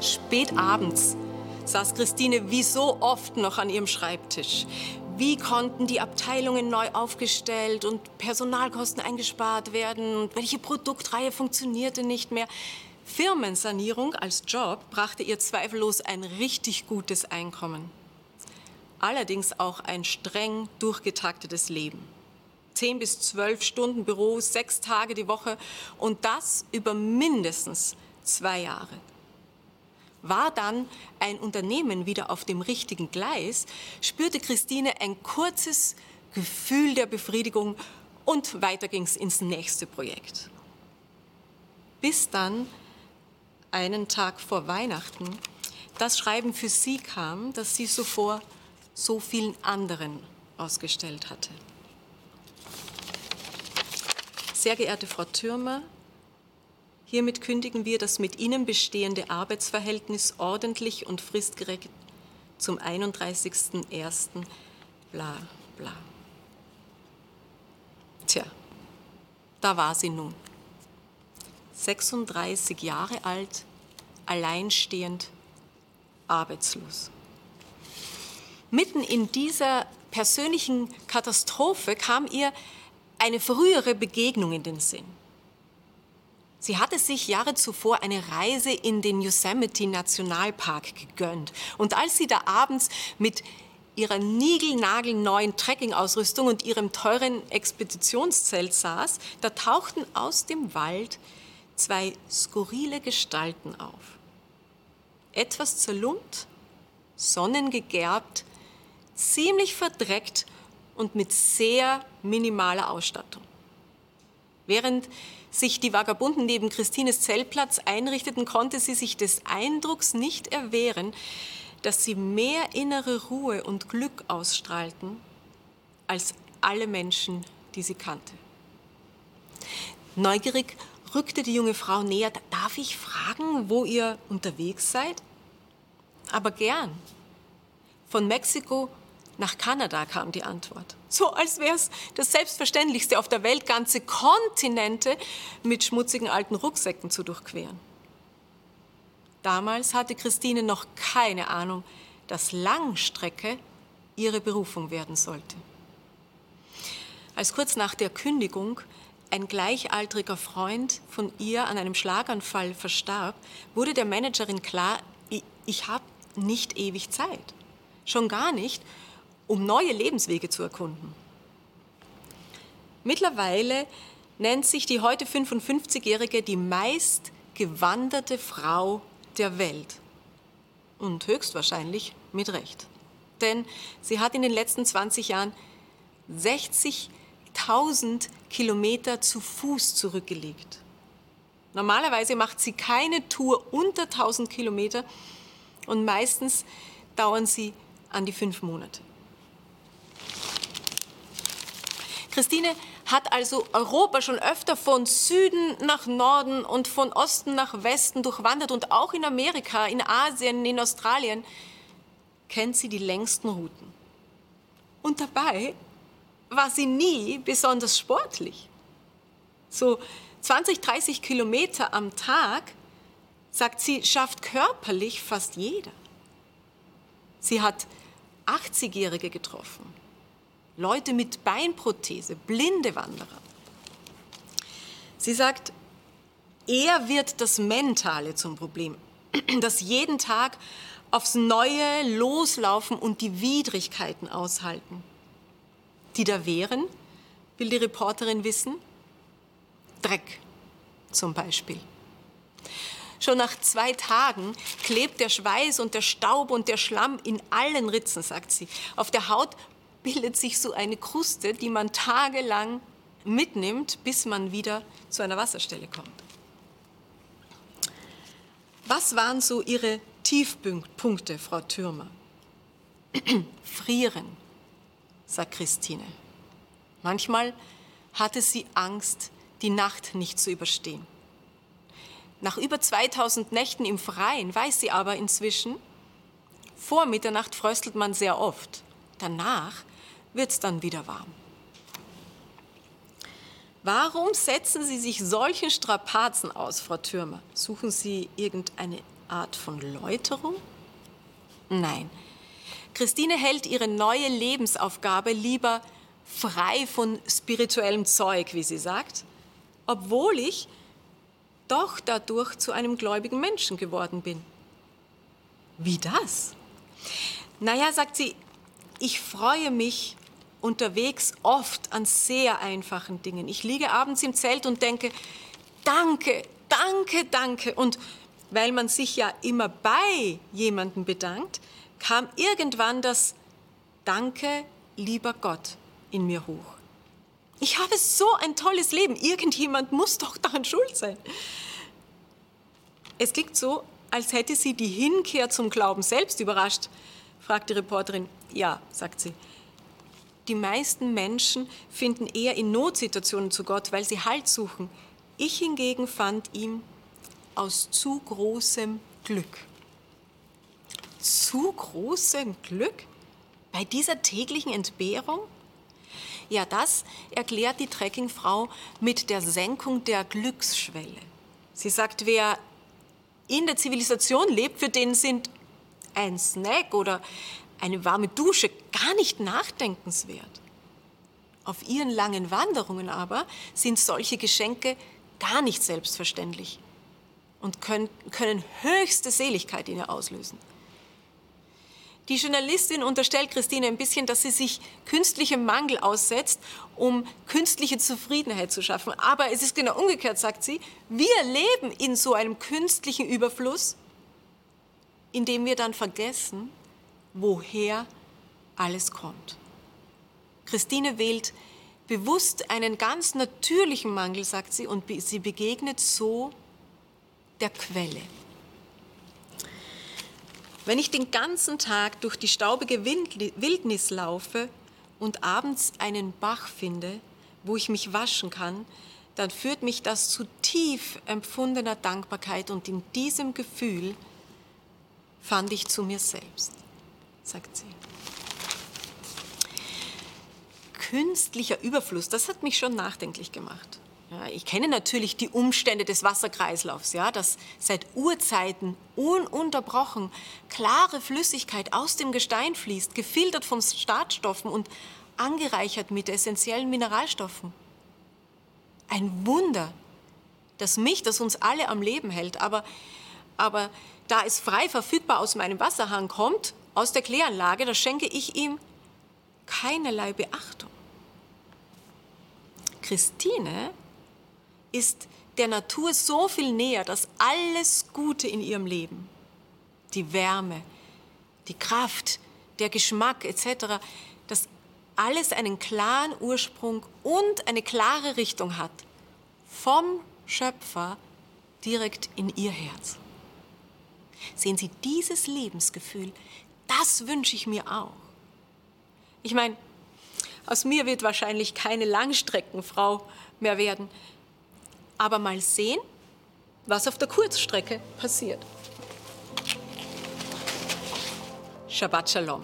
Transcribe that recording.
Spät abends saß Christine wie so oft noch an ihrem Schreibtisch. Wie konnten die Abteilungen neu aufgestellt und Personalkosten eingespart werden? Und welche Produktreihe funktionierte nicht mehr? Firmensanierung als Job brachte ihr zweifellos ein richtig gutes Einkommen. Allerdings auch ein streng durchgetaktetes Leben. Zehn bis zwölf Stunden Büro, sechs Tage die Woche und das über mindestens zwei Jahre. War dann ein Unternehmen wieder auf dem richtigen Gleis, spürte Christine ein kurzes Gefühl der Befriedigung und weiter ging es ins nächste Projekt. Bis dann einen Tag vor Weihnachten das Schreiben für sie kam, das sie so vor so vielen anderen ausgestellt hatte. Sehr geehrte Frau Thürmer, hiermit kündigen wir das mit Ihnen bestehende Arbeitsverhältnis ordentlich und fristgerecht zum 31.01. bla bla. Tja, da war sie nun. 36 Jahre alt, alleinstehend, arbeitslos. Mitten in dieser persönlichen Katastrophe kam ihr eine frühere Begegnung in den Sinn. Sie hatte sich Jahre zuvor eine Reise in den Yosemite Nationalpark gegönnt. Und als sie da abends mit ihrer niegelnagelneuen Trekkingausrüstung und ihrem teuren Expeditionszelt saß, da tauchten aus dem Wald zwei skurrile Gestalten auf. Etwas zerlumpt, sonnengegerbt, ziemlich verdreckt und mit sehr minimaler Ausstattung. Während sich die Vagabunden neben Christines Zeltplatz einrichteten, konnte sie sich des Eindrucks nicht erwehren, dass sie mehr innere Ruhe und Glück ausstrahlten als alle Menschen, die sie kannte. Neugierig rückte die junge Frau näher. Darf ich fragen, wo ihr unterwegs seid? Aber gern. Von Mexiko nach Kanada kam die Antwort. So als wäre es das Selbstverständlichste auf der Welt, ganze Kontinente mit schmutzigen alten Rucksäcken zu durchqueren. Damals hatte Christine noch keine Ahnung, dass Langstrecke ihre Berufung werden sollte. Als kurz nach der Kündigung ein gleichaltriger Freund von ihr an einem Schlaganfall verstarb, wurde der Managerin klar, ich, ich habe nicht ewig Zeit. Schon gar nicht, um neue Lebenswege zu erkunden. Mittlerweile nennt sich die heute 55-Jährige die meist gewanderte Frau der Welt. Und höchstwahrscheinlich mit Recht. Denn sie hat in den letzten 20 Jahren 60.000 Kilometer zu Fuß zurückgelegt. Normalerweise macht sie keine Tour unter 1000 Kilometer und meistens dauern sie an die fünf Monate. Christine hat also Europa schon öfter von Süden nach Norden und von Osten nach Westen durchwandert und auch in Amerika, in Asien, in Australien kennt sie die längsten Routen. Und dabei war sie nie besonders sportlich. So 20, 30 Kilometer am Tag, sagt sie, schafft körperlich fast jeder. Sie hat 80-Jährige getroffen, Leute mit Beinprothese, blinde Wanderer. Sie sagt, eher wird das Mentale zum Problem, das jeden Tag aufs Neue loslaufen und die Widrigkeiten aushalten. Die da wären, will die Reporterin wissen, Dreck zum Beispiel. Schon nach zwei Tagen klebt der Schweiß und der Staub und der Schlamm in allen Ritzen, sagt sie. Auf der Haut bildet sich so eine Kruste, die man tagelang mitnimmt, bis man wieder zu einer Wasserstelle kommt. Was waren so Ihre Tiefpunkte, Frau Thürmer? Frieren, sagt Christine. Manchmal hatte sie Angst, die Nacht nicht zu überstehen. Nach über 2000 Nächten im Freien weiß sie aber inzwischen, vor Mitternacht fröstelt man sehr oft. Danach wird es dann wieder warm. Warum setzen Sie sich solchen Strapazen aus, Frau Thürmer? Suchen Sie irgendeine Art von Läuterung? Nein. Christine hält ihre neue Lebensaufgabe lieber frei von spirituellem Zeug, wie sie sagt, obwohl ich doch dadurch zu einem gläubigen Menschen geworden bin. Wie das? Naja, sagt sie, ich freue mich unterwegs oft an sehr einfachen Dingen. Ich liege abends im Zelt und denke, danke, danke, danke. Und weil man sich ja immer bei jemandem bedankt, kam irgendwann das Danke, lieber Gott, in mir hoch. Ich habe so ein tolles Leben. Irgendjemand muss doch daran schuld sein. Es klingt so, als hätte sie die Hinkehr zum Glauben selbst überrascht, fragt die Reporterin. Ja, sagt sie. Die meisten Menschen finden eher in Notsituationen zu Gott, weil sie Halt suchen. Ich hingegen fand ihn aus zu großem Glück. Zu großem Glück? Bei dieser täglichen Entbehrung? Ja, das erklärt die Trekkingfrau mit der Senkung der Glücksschwelle. Sie sagt, wer in der Zivilisation lebt, für den sind ein Snack oder eine warme Dusche gar nicht nachdenkenswert. Auf ihren langen Wanderungen aber sind solche Geschenke gar nicht selbstverständlich und können, können höchste Seligkeit in ihr auslösen. Die Journalistin unterstellt Christine ein bisschen, dass sie sich künstlichem Mangel aussetzt, um künstliche Zufriedenheit zu schaffen. Aber es ist genau umgekehrt, sagt sie. Wir leben in so einem künstlichen Überfluss, in dem wir dann vergessen, woher alles kommt. Christine wählt bewusst einen ganz natürlichen Mangel, sagt sie, und sie begegnet so der Quelle. Wenn ich den ganzen Tag durch die staubige Wildnis laufe und abends einen Bach finde, wo ich mich waschen kann, dann führt mich das zu tief empfundener Dankbarkeit und in diesem Gefühl fand ich zu mir selbst, sagt sie. Künstlicher Überfluss, das hat mich schon nachdenklich gemacht. Ja, ich kenne natürlich die Umstände des Wasserkreislaufs, ja, dass seit Urzeiten ununterbrochen klare Flüssigkeit aus dem Gestein fließt, gefiltert von Startstoffen und angereichert mit essentiellen Mineralstoffen. Ein Wunder, das mich, das uns alle am Leben hält. Aber, aber da es frei verfügbar aus meinem Wasserhahn kommt, aus der Kläranlage, da schenke ich ihm keinerlei Beachtung. Christine ist der Natur so viel näher, dass alles Gute in ihrem Leben, die Wärme, die Kraft, der Geschmack etc., dass alles einen klaren Ursprung und eine klare Richtung hat, vom Schöpfer direkt in ihr Herz. Sehen Sie, dieses Lebensgefühl, das wünsche ich mir auch. Ich meine, aus mir wird wahrscheinlich keine Langstreckenfrau mehr werden, aber mal sehen, was auf der Kurzstrecke passiert. Shabbat Shalom.